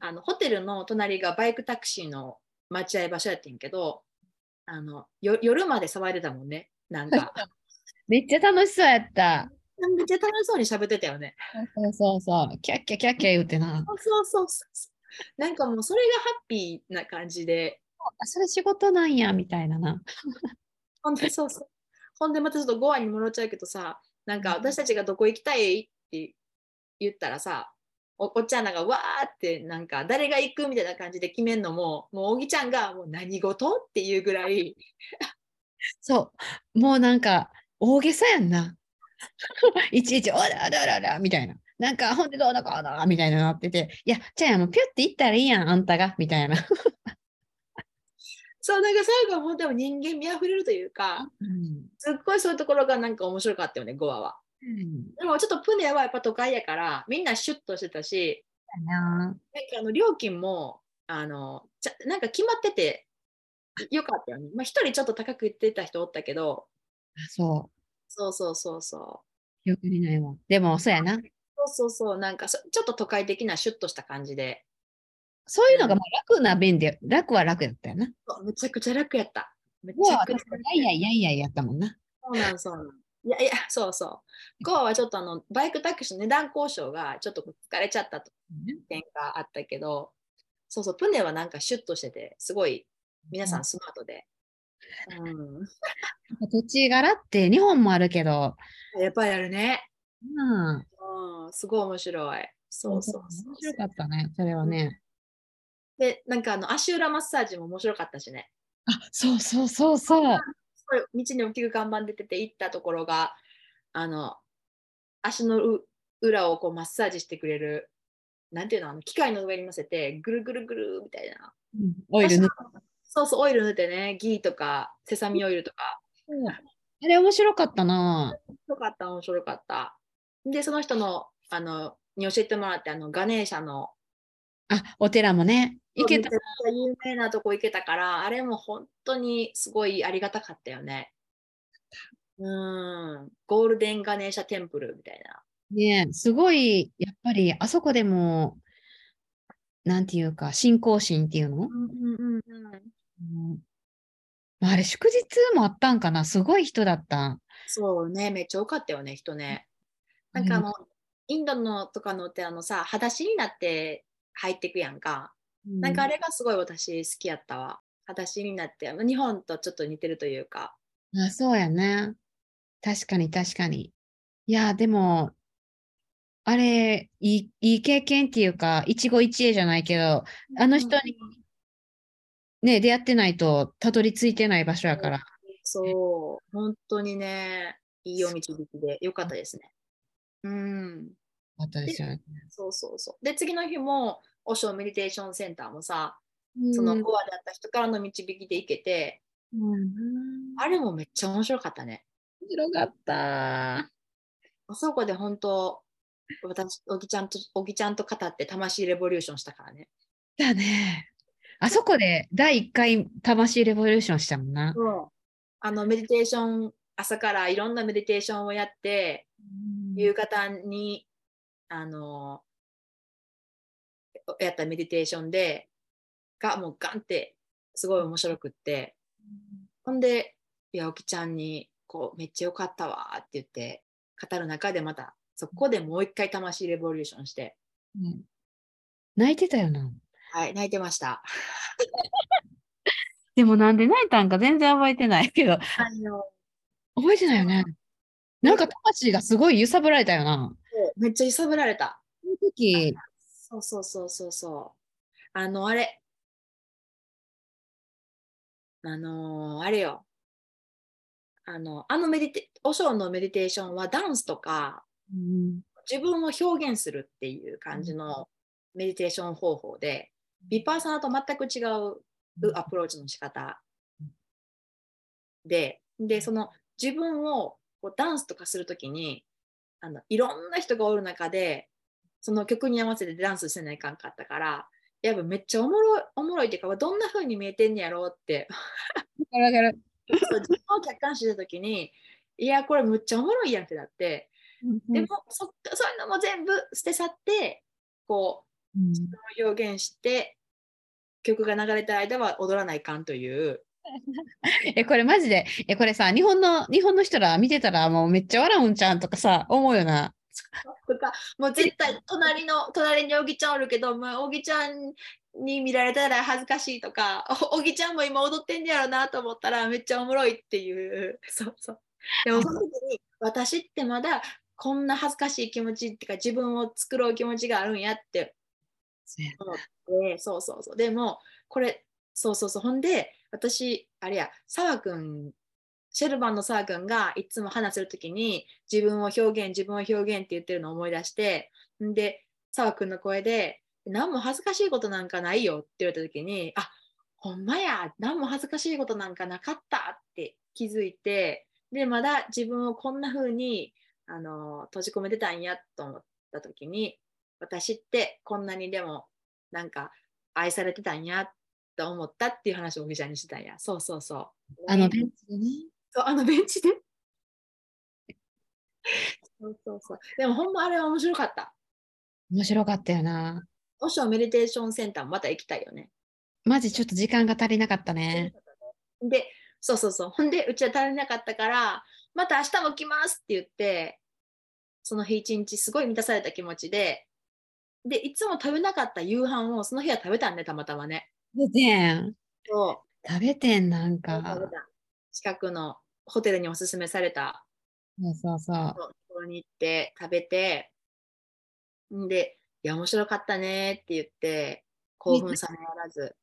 あの、ホテルの隣がバイクタクシーの待合場所やってんけど、あの、よ夜まで騒いでたもんね。なんか、めっちゃ楽しそうやった。めっちゃ楽しそうに喋ってたよね。そうそうそう。キャッキャキャッキャ言うてな。そうそうそうそう。なんかもうそれがハッピーな感じで、あそれ仕事なんや、みたいなな。ほんでそうそう。ほんでまたちょっとゴアに戻っちゃうけどさ、なんか私たちがどこ行きたいって言ったらさ、おおっちゃんなんかわーってなんか誰が行くみたいな感じで決めんのも、もうおぎちゃんがもう何事っていうぐらい、そう。もうなんか、大げさやんな。いちいち、おらおらおらおらみたいな。なんか、ほんでどうだこうだみたいななってて、いや、じゃあもうピュって行ったらいいやん、あんたが、みたいな。そうなんか最後はもうでも人間味あふれるというか、うん。すっごいそういうところがなんか面白かったよね、ゴアは。でもちょっとプネはやっぱ都会やから、みんなシュッとしてたし、ななんかあの料金もあのちゃなんか決まっててよかったよね。まあ一人ちょっと高く言ってた人おったけど、あそ。そうそうそうそう記憶にないわ。でも、そうやな。う。そうそうそう、なんかそちょっと都会的なシュッとした感じで、そういうのがまあ楽な便で、楽は楽やったよな。そうめちゃくちゃ楽やった。めちゃくちゃ楽確かに、いやいやいやいややったもんな。そうなんそうなん。いやいや、そうそう。ゴアはちょっとあのバイクタクシーの値段交渉がちょっと疲れちゃったと点があったけど、そうそう、プネはなんかシュッとしてて、すごい皆さんスマートで。うん、土地柄って日本もあるけど、やっぱりあるね。うん。うん、すごい面白い。そうそうそう面白かったね、それはね。で、なんかあの足裏マッサージも面白かったしね。あ、そうそうそうそう。すごい道に大きく看板出てて行ったところが、あの、足のう裏をこうマッサージしてくれる、なんていうの、あの機械の上に乗せて、ぐるぐるぐるみたいな。うんオイル塗っそうそう、オイル塗ってね、ギーとか、セサミオイルとか。あれ面白かったな。面白かった、面白かった。で、その人の、あの、に教えてもらって、あの、ガネーシャの、あ、お寺もね。行けた有名なとこ行けたから、あれも本当にすごいありがたかったよね。うん、ゴールデンガネーシャテンプルみたいな。ねすごい、やっぱり、あそこでも、なんていうか、信仰心っていうの、うんうんうんうん。うんまあ、あれ、祝日もあったんかな？すごい人だった。そうね、めっちゃ多かったよね、人ね。なんかあの、インドのとかのってあのさ、裸足になって入ってくやんか。なんかあれ、れがすごい私好きやったわ。裸足になって、日本とちょっと似てるというか。あ、そうやね。確かに、確かに。いや、でも、あれ、いい、いい経験っていうか、一期一会じゃないけど、あの人にね、出会ってないとたどり着いてない場所やから。そう、本当にね、いいお導きでよかったですね。うん、よかったですよね。そうそうそう。で、次の日も、オショメディテーションセンターもさ、うんそのコアだった人からの導きで行けて、うんあれもめっちゃ面白かったね。面白かった。あそこで本当、私、おぎちゃんと、おぎちゃんと語って魂レボリューションしたからね。だね。あそこで第1回魂レボリューションしたもんな。あの、メディテーション、朝からいろんなメディテーションをやって、夕方に、あの、やったメディテーションで、がもうガンってすごい面白くって、ほんで、いや、おきちゃんに、こう、めっちゃよかったわって言って、語る中でまた、そこでもう一回魂レボリューションして、うん泣いてたよな。はい、泣いてました。でもなんで泣いたんか全然覚えてないけど、あの、覚えてないよね。なんか魂がすごい揺さぶられたよな。めっちゃ揺さぶられた。本時、そうそうそうそうそう。あの、あれ。あのーあれよ。あの、あのメディテ、お尚のメディテーションはダンスとか、うん自分を表現するっていう感じのメディテーション方法で、ビパーサナと全く違うアプローチの仕方で、で、その自分をこうダンスとかするときにあの、いろんな人がおる中で、その曲に合わせてダンスせないかんかったから、やっぱめっちゃおもろい、おもろいっていうか、どんな風に見えてんねやろうって、わかる。そう自分を客観視したときに、いや、これむっちゃおもろいやんってなって、でもそ、そういうのも全部捨て去って、こう、うん自分を表現して、曲が流れた間は踊らないかんという。え、これマジで、え、これさ、日本の、日本の人ら見てたらもうめっちゃ笑うんちゃんとかさ、思うよな。とか、もう絶対隣の、隣におぎちゃんおるけど、もうおぎちゃんに見られたら恥ずかしいとか、お おぎちゃんも今踊ってんねやろなと思ったらめっちゃおもろいっていう。そうそう。でもその時に、私ってまだこんな恥ずかしい気持ちっていうか、自分を作ろう気持ちがあるんやって思って、そうそうそう。でも、これ、そうそうそう。ほんで、私、あれや、澤くん、シェルバンの澤くんがいつも話せるときに、自分を表現、自分を表現って言ってるのを思い出して、んで、澤くんの声で、何も恥ずかしいことなんかないよって言われたときに、あほんまや、何も恥ずかしいことなんかなかったって気づいて、で、まだ自分をこんな風にあの閉じ込めてたんやと思ったときに、私ってこんなにでもなんか愛されてたんやと思ったっていう話をおぎちゃんにしてたんや。そうそうそう。あのベンチでね。そうあのベンチで？そうそうそう。でもほんまあれは面白かった。面白かったよな。オショメディテーションセンターもまた行きたいよね。マジちょっと時間が足りなかったね。で、そうそうそう。ほんで、うちは足りなかったから、また明日も来ますって言って、その日一日すごい満たされた気持ちで、で、いつも食べなかった夕飯をその日は食べたんね、たまたまね。食べてん。そう。食べてん、なんか。た近くのホテルにおすすめされたそうそうそう。ところに行って食べて、んで、いや、面白かったねって言って、興奮冷めやらず。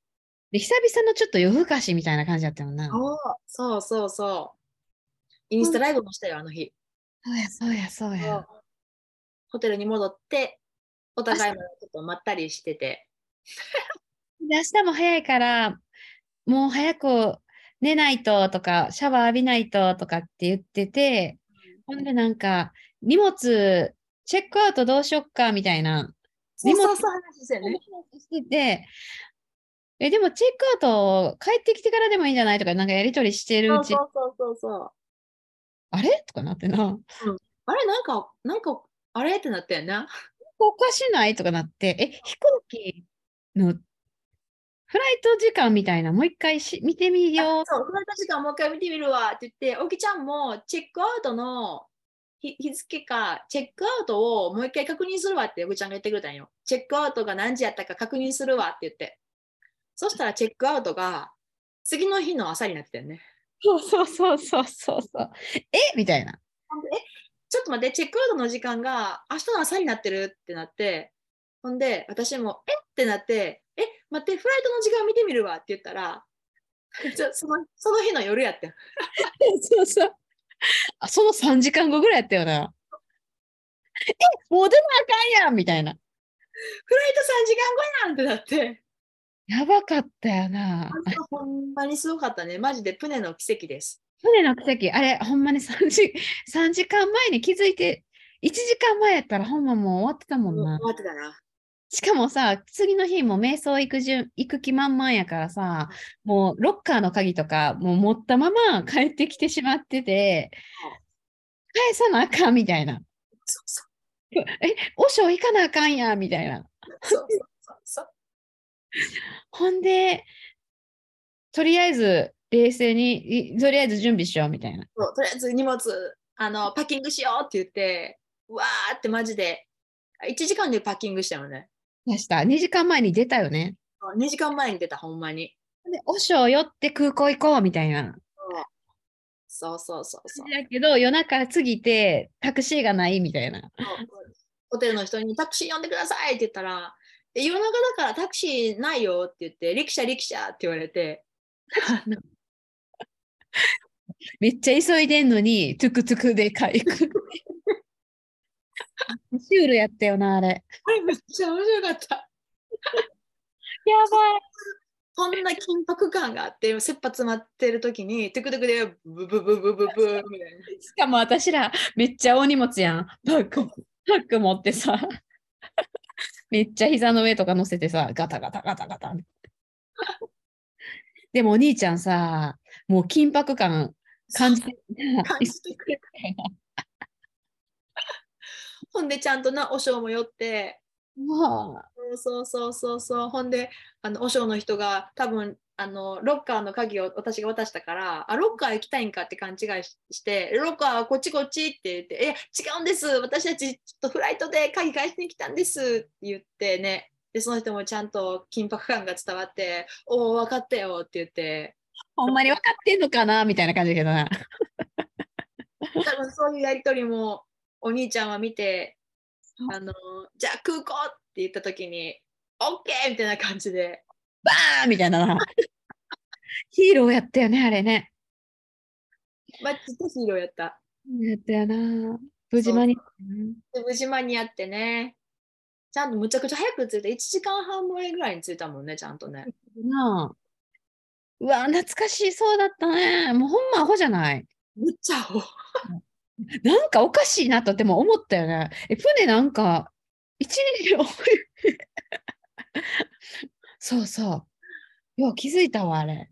で、久々のちょっと夜更かしみたいな感じだったもんな。そうそうそうそう。インスタライブもしたよ、あの日。そうや、そうや、そうや。ホテルに戻って、お互いもちょっとまったりしてて。で、明日も早いから、もう早く寝ないととか、シャワー浴びないととかって言ってて、ほんでなんか、荷物、チェックアウトどうしよっかみたいな、そうそうそう話してね。してて、え、でもチェックアウト帰ってきてからでもいいんじゃないとか、なんかやりとりしてるそううち、そうそうそうそう。あれとかなってな、あれなんか、なんか、あれってなったよな。おかしないとかなって、え、飛行機のフライト時間みたいな、もう一回し見てみよう。そう、フライト時間もう一回見てみるわって言って、おきちゃんもチェックアウトの日日付か、チェックアウトをもう一回確認するわっておきちゃんが言ってくれたんよ。チェックアウトが何時やったか確認するわって言って。そしたらチェックアウトが次の日の朝になってたよね。そうそうそうそうそうそう。え？みたいな。えちょっと待って、チェックアウトの時間が明日の朝になってるってなって、ほんで、私も、え？ってなって、え、待って、フライトの時間見てみるわって言ったら、そのその日の夜やってん。そうそう。あ、その3時間後ぐらいやったよな。え、もう出なあかんやんみたいな。フライト3時間後やんってなって、やばかったよな。ほんまにすごかったね。マジでプネの奇跡です。船の奇跡、あれ、ほんまに3時 ,3 時間前に気づいて、1時間前やったらほんまもう終わってたもんな。終わってたな。しかもさ、次の日も瞑想行く順行く気満々やからさ、もうロッカーの鍵とかもう持ったまま帰ってきてしまってて、返さなあかんみたいな。そうそえ、おしょ行かなあかんやみたいな。うそうそうそうほんで、とりあえず冷静に、いとりあえず準備しようみたいな。そうとりあえず荷物あのパッキングしようって言って、うわーってマジで、1時間でパッキングしたよね。出した。2時間前に出たよね。2時間前に出た、ほんまに。で、おしょ寄って空港行こうみたいな。そうそうそうそう。だけど、夜中過ぎてタクシーがないみたいな。ホテルの人にタクシー呼んでくださいって言ったら、え夜中だからタクシーないよって言って、力車力車って言われて、めっちゃ急いでんのに、トゥクトゥクで帰る。シュールやったよな、あれ。これめっちゃ面白かった。やばい。そんな緊迫感があって、切羽詰まってる時に、トゥクトゥクでブブブブブブブみたいな。しかも私ら、めっちゃ大荷物やん。バッグ、バッグ持ってさ。めっちゃ膝の上とか乗せてさ、ガタガタガタガタ。でもお兄ちゃんさ、もう緊迫感感じて感じてくれほんでちゃんとな、お尚も寄って、もそうそうそうそう。ほんで、あの、お尚の人が多分、あの、ロッカーの鍵を私が渡したから、あ、ロッカー行きたいんかって勘違いしして、ロッカーこっちこっちって言って、え、違うんです。私たちちょっとフライトで鍵返しに来たんですって言ってね。で、その人もちゃんと緊迫感が伝わって、おお、分かったよって言って、ほんまに分かってんのかなみたいな感じだけどな。多分そういうやりとりもお兄ちゃんは見て、あの、じゃあ空港って言った時に、オッケーみたいな感じで、バーンみたいなな。ヒーローやったよね、あれね。マジでヒーローやった。やったよな。無事間に。で無事間に合ってね、ちゃんとむちゃくちゃ早く着いて、1時間半前ぐらいに着いたもんね、ちゃんとね。なあ。うわ、懐かしそうだったね。もうほんまアホじゃない。むっちゃお なんかおかしいなとでも思ったよね。え、船なんか、一日多い。そうそう。よう気づいたわ、あれ。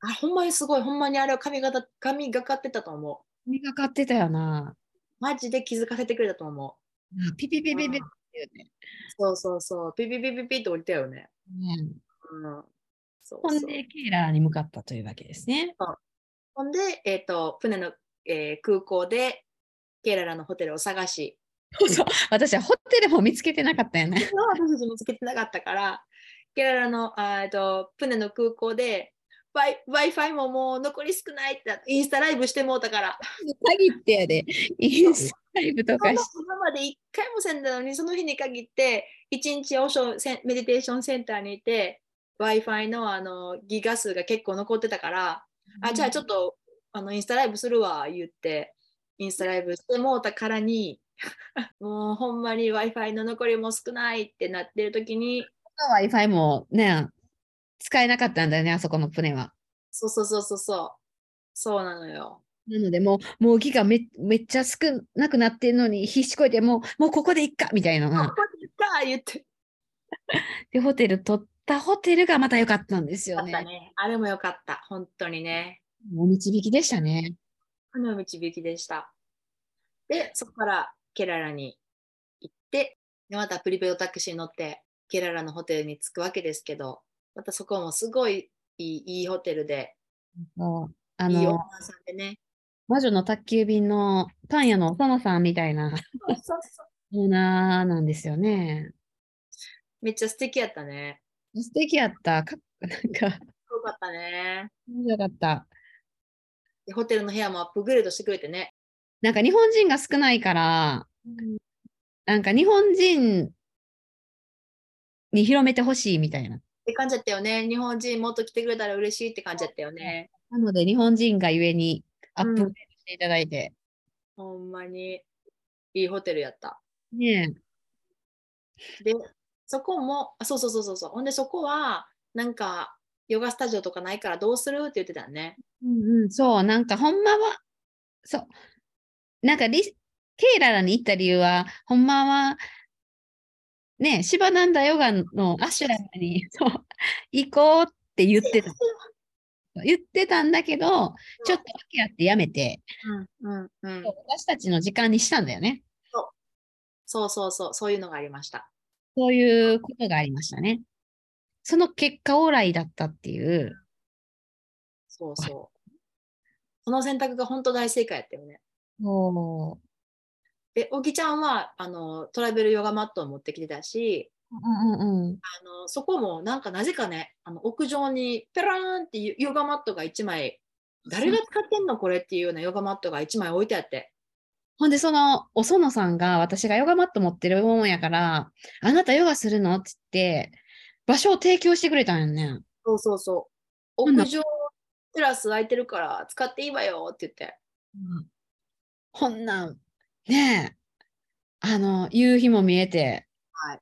あ、ほんまにすごい、ほんまにあれは髪型、髪がかってたと思う。見がかってたよな。マジで気づかせてくれたと思う。あピピピピピっていうね。そうそうそう、ピピピピピって降りたよね。ねうん。そうほんで、ケイラーに向かったというわけですね。ほんで、えっ、と、船の、えー空港で、ケララのホテルを探し、そうそう。私はホテルも見つけてなかったよね。私たち見つけてなかったから、ケララの、あーえっと、船の空港で、Wi-Fi ももう残り少ないってインスタライブしてもうたから、限ってやで、インスタライブとかし今まで一回もせんだのに、その日に限って、一日おしょせんメディテーションセンターにいて、Wi-Fi のあのギガ数が結構残ってたから、あじゃあちょっとあのインスタライブするわ言ってインスタライブしてもうたからに もうほんまに Wi-Fi の残りも少ないってなってる時に Wi-Fi もね、使えなかったんだよね、あそこの船は。そうそうそうそうそうそうなのよなので、もう、もうギガめめっちゃ少なくなってんのに、必死こいて、もう、もうここでいっかみたいなこな。こでか言って で、ホテル取ったホテルがまた良かったんですよね。ったねあれもよかった本当にねお導きでしたね。この導きでしたでそこからケララに行ってでまたプリペイドタクシーに乗ってケララのホテルに着くわけですけどまたそこもすごいいいいいホテルでそうあの、いいオーナーさんでね魔女の宅急便のパン屋のお園さんみたいなそうそうオーナーなんですよね。めっちゃ素敵やったね。素敵やった。かなんか、よかったね。面白かった。でホテルの部屋もアップグレードしてくれてね。なんか日本人が少ないから、なんか日本人に広めてほしいみたいな。って感じだったよね。日本人もっと来てくれたら嬉しいって感じだったよね。なので日本人がゆえにアップグレードしていただいて。ほんまにいいホテルやった。ねで、そこも、あそうそうそうそうそう。ほんでそこは、なんか、ヨガスタジオとかないからどうする？って言ってたよね。うんうん、そう、なんかほんまは、そう、なんかリケイララに行った理由は、ほんまは、ね、シバナンダヨガのアシュラムに そう行こうって言ってた。言ってたんだけど、ちょっと訳あってやめて、うんうんうん。私たちの時間にしたんだよね。そうそうそう、そういうのがありました。そういうことがありましたね。その結果オーライだったっていう。そうそう。その選択が本当大正解やったよね。そで、おぎちゃんはあのトラベルヨガマットを持ってきてたし、う。うんうんうん。あのそこもなんかなぜかね、あの屋上にペラーンってヨガマットが1枚、誰が使ってんの？これっていうようなヨガマットが1枚置いてあって、ほんで、その、お園さんが、私がヨガマット持ってるもんやから、あなたヨガするの？って言って、場所を提供してくれたんよね。そうそうそう。屋上テラス空いてるから使っていいわよって言って。ほんなん、ねえ、あの、夕日も見えて、はい。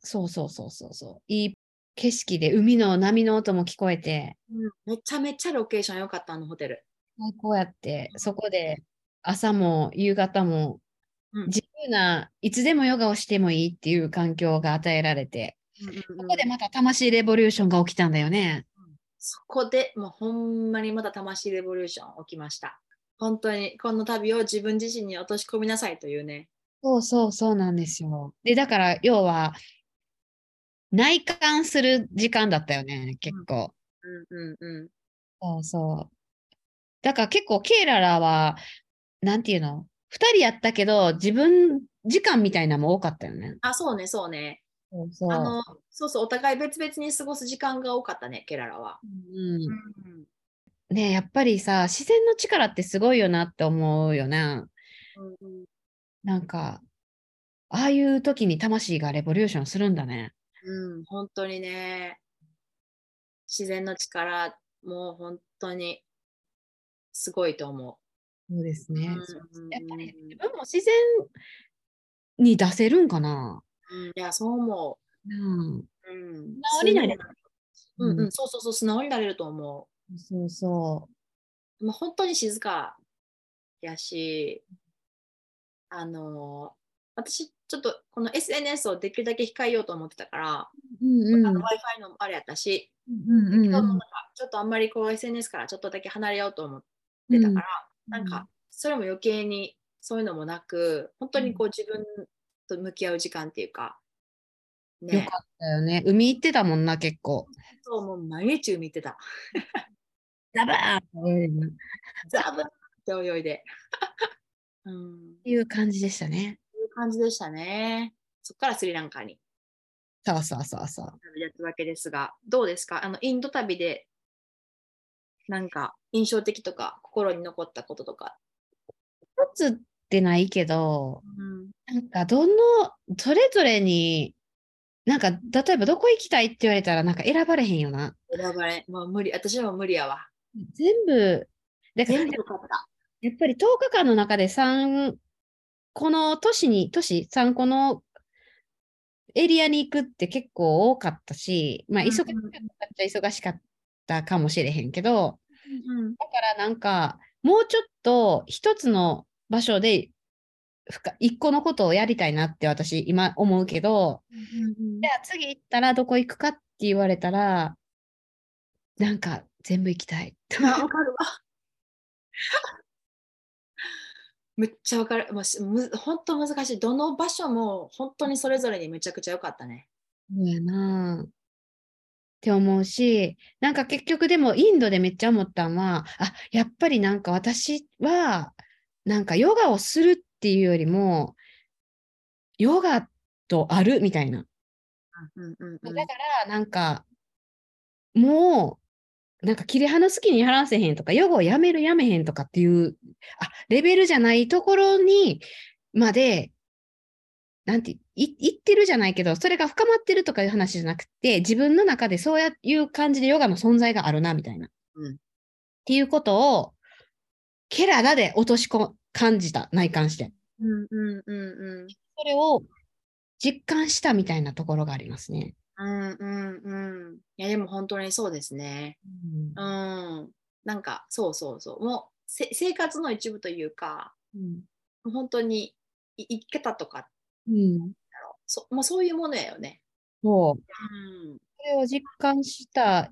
そうそうそうそうそう、いい景色で、海の波の音も聞こえて、めちゃめちゃロケーション良かった、あのホテル。最高やって、そこで朝も夕方もうん。自由ないつでもヨガをしてもいいっていう環境が与えられて、ここでまた魂レボリューションが起きたんだよね。そこでもうほんまにまた魂レボリューション起きました。本当にこの旅を自分自身に落とし込みなさいというね。そうそうそうなんですよ。で、だから要は内観する時間だったよね、結構。うんうんうん。そうそう。だから結構ケイララは、なんていうの？二人やったけど、自分時間みたいなのも多かったよね。あ、そうね、そうね。そうそう。あの、そうそう、お互い別々に過ごす時間が多かったね、ケララは。うんうんねやっぱりさ、自然の力ってすごいよなって思うよな。うんうんなんか、ああいう時に魂がレボリューションするんだね。うん、本当にね、自然の力、もう本当にすごいと思そうですう。ね。うんやっぱり自分も自然に出せるんかな。うんいや、そう思うん。う。うん、直りなれ素直うんうん、そうそうそう、素直になれると思。そうそうもう本当に静かやし、あの、私、ちょっとこの SNS をできるだけ控えようと思ってたから、う。うんうん。Wi-Fi のあれやったし、うんうんうんちょっとあんまりこう SNS からちょっとだけ離れようと思ってたから、なんかそれも余計にそういうのもなく、本当にこう自分と向き合う時間っていうか、ね、よかったよね。海行ってたもんな、結構。そうもう毎日海行ってた。ザバーってザブって泳いで。うん、いう感じでしたね。いう感じでしたね。そこからスリランカにそうそうそうそう。旅立つわけですが、どうですか？あのインド旅でなんか印象的とか心に残ったこととか。一つってないけど、うんなんかどの、それぞれに、なんか例えばどこ行きたいって言われたらなんか選ばれへんよな。選ばれ、もう無理、私は無理やわ。全部、だから全部よかった。やっぱり10日間の中で3、この都市に、都市3個のエリアに行くって結構多かったし、まあうん忙しかったっちゃ忙しかったかもしれへんけど、うんだからなんか、もうちょっと一つの場所で深一個のことをやりたいなって私今思うけど、じゃあ次行ったらどこ行くかって言われたら、なんか全部行きたい。あわかるわ。めっちゃわかる。もうしむ本当難しい。どの場所も本当にそれぞれにめちゃくちゃ良かったね。そうやなって思うし、なんか結局でもインドでめっちゃ思ったのは、あ、やっぱりなんか私は、なんかヨガをするっていうよりも、ヨガとあるみたいな。うんうんうんだから、なんか、もう、なんか切り離す気に離せへんとか、ヨガをやめるやめへんとかっていう、あ、レベルじゃないところにまで、なんて、い言ってるじゃないけど、それが深まってるとかいう話じゃなくて、自分の中でそういう感じでヨガの存在があるな、みたいな。うんっていうことを、ケララで落としこ感じた、内観して。うんうんうんうんそれを実感したみたいなところがありますね。うんうんうん。いやでも本当にそうですね。うん。なんかそうそうそう。もうせ生活の一部というか、うん本当にい生き方とかうんそもうそういうものやよね。そう。うん。それを実感した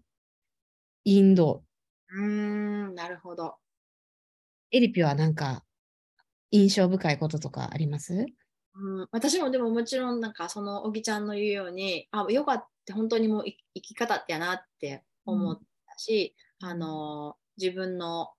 インド。うーん、なるほど。エリピはなんか印象深いこととかあります？うん、私もでももちろんなんかそのおぎちゃんの言うようにあヨガって本当にもうい生き方やなって思ったし、あの自分の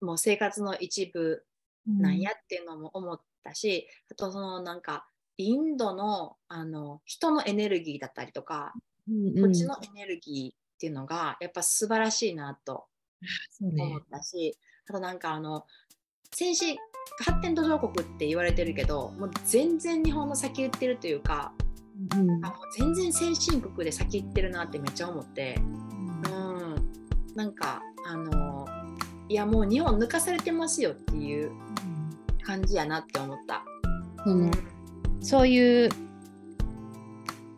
もう生活の一部なんやっていうのも思ったし、あとそのなんかインドのあの人のエネルギーだったりとか、うん。土地のエネルギーっていうのがやっぱ素晴らしいなと そうね。思ったし、あとなんかあの先進発展途上国って言われてるけどもう全然日本の先行ってるというかうん。あもう全然先進国で先行ってるなってめっちゃ思って、うん、なんかあのいやもう日本抜かされてますよっていう感じやなって思った。そのそういう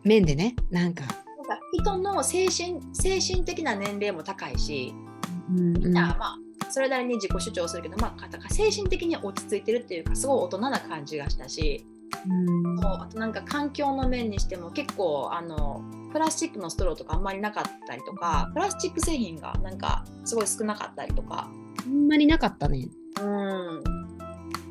面でねなんか、なんか人の精神精神的な年齢も高いし、うんみんな、まあそれなりに自己主張するけど、まあ、精神的に落ち着いてるっていうかすごい大人な感じがしたし、うんそうあとなんか環境の面にしても結構あのプラスチックのストローとかあんまりなかったりとかプラスチック製品がなんかすごい少なかったりとか。ほんまになかったね。うん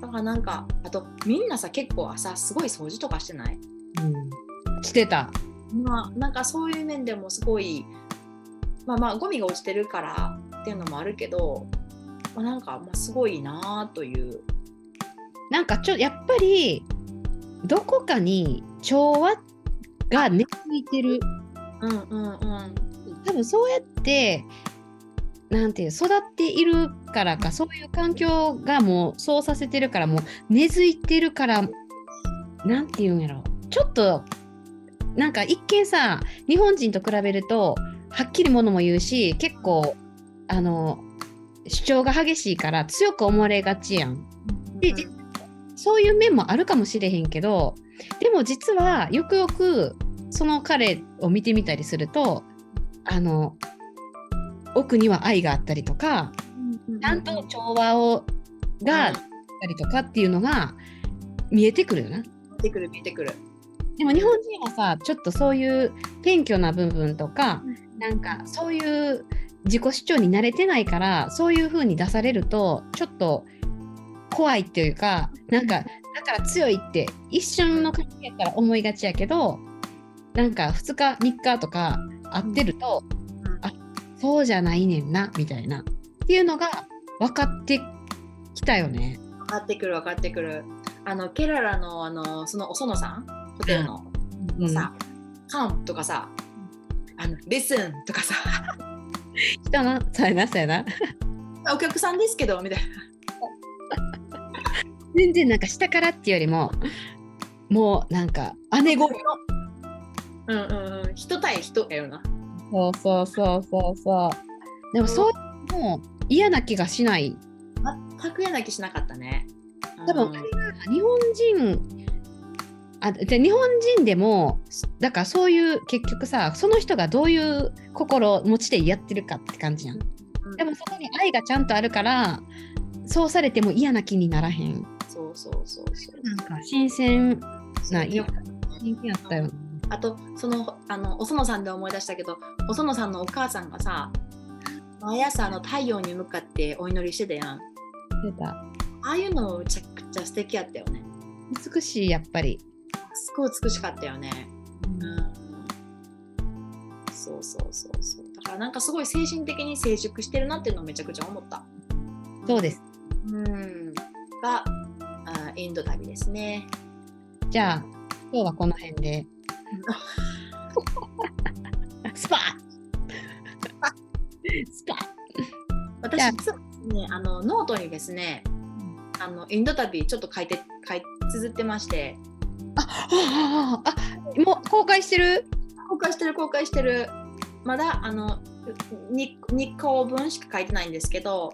だからなんかあとみんなさ結構朝すごい掃除とかしてない？うん、してた。まあなんかそういう面でもすごいまあまあゴミが落ちてるからっていうのもあるけど、まあ、なんかまあすごいなあという。なんかちょやっぱりどこかに調和が根付いてる。うんうんうん。多分そうやってなんていう育っているからかそういう環境がもうそうさせてるからもう根付いてるからなんていうんやろ。ちょっとなんか一見さ日本人と比べるとはっきりものも言うし結構あの主張が激しいから強く思われがちやん。で実そういう面もあるかもしれへんけどでも実はよくよくその彼を見てみたりするとあの奥には愛があったりとかちゃんと調和をがあったりとかっていうのが見えてくるよな。見えてくる見えてくるでも日本人はさちょっとそういう謙虚な部分とかなんかそういう自己主張に慣れてないからそういう風に出されるとちょっと怖いっていうかなんかだから強いって一瞬の感じやったら思いがちやけどなんか2日3日とか会ってると、うん。あそうじゃないねんなみたいな。っていうのが分かってきたよね。分かってくる分かってくる。あのケララのあのそのお園さん？ホテルの、うん、さ「カン」とかさ「あのレッスン」とかさ人のそうやなそうやな「お客さんですけど」みたいな。全然なんか下からっていうよりももうなんか姉子うんうんうん。人対人やよな。そうそうそうそうそう。でもそういう嫌な気がしない。全く嫌な気しなかったね。多分あれが日本人あで日本人でもだからそういう結局さその人がどういう心持ちでやってるかって感じやん。うんでもそこに愛がちゃんとあるからそうされても嫌な気にならへん。そうそうそうそうなんか新鮮なよ新鮮やったよね。あとそのあのお園さんで思い出したけどお園さんのお母さんがさ毎朝あの太陽に向かってお祈りしてたやん出たああいうのもめちゃくちゃ素敵やったよね美しいやっぱり。すごい美しかったよね。うん。そうそうそうそう。だからなんかすごい精神的に成熟してるなっていうのをめちゃくちゃ思った。そうです。うん。があインド旅ですね。じゃあ今日はこの辺で。スパッ。スパッ。私実はね。あのノートにですねあのインド旅ちょっと書いて書い綴ってましてあああもう公開してる？公開してる公開してる。まだあのに2項分しか書いてないんですけど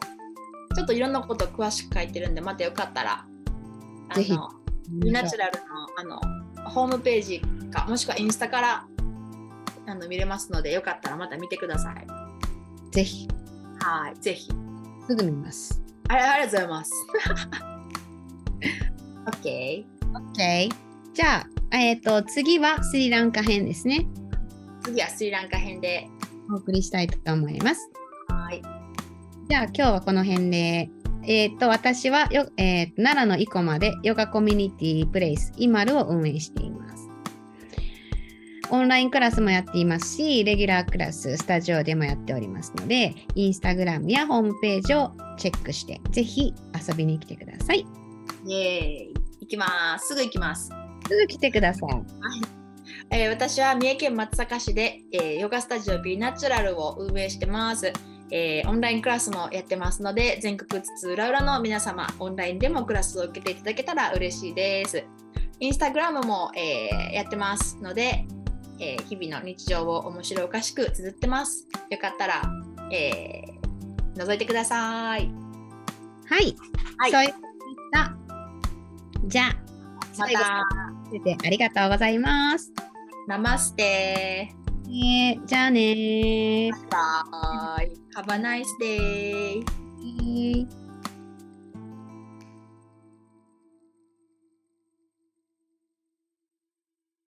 ちょっといろんなことを詳しく書いてるんでまたよかったらあぜひ。ナチュラルのあのホームページかもしくはインスタからあの見れますのでよかったらまた見てください。ぜひ。はいぜひ。すぐ見ます。ありがとうございます。OK OK。じゃあ、えっ、と、次はスリランカ編ですね。次はスリランカ編でお送りしたいと思います。はいじゃあ、今日はこの辺で。えっ、と、私はよ、えーと奈良の生駒でヨガコミュニティプレイスイマルを運営しています。オンラインクラスもやっていますし、レギュラークラス、スタジオでもやっておりますので、インスタグラムやホームページをチェックして、ぜひ遊びに来てください。イエーイ行きますすぐ行きますすぐ来てください。えー私は三重県松阪市で、えーヨガスタジオビーナチュラルを運営してます。えーオンラインクラスもやってますので全国津々浦々の皆様オンラインでもクラスを受けていただけたら嬉しいです。インスタグラムも、えーやってますので、えー日々の日常を面白おかしく綴ってます。よかったら、えー覗いてください。はい。はいそういうことでした。じゃあ、ま最後た、先生ありがとうございます。ナマステえーじゃあねー。バイ。Have a nice day. えー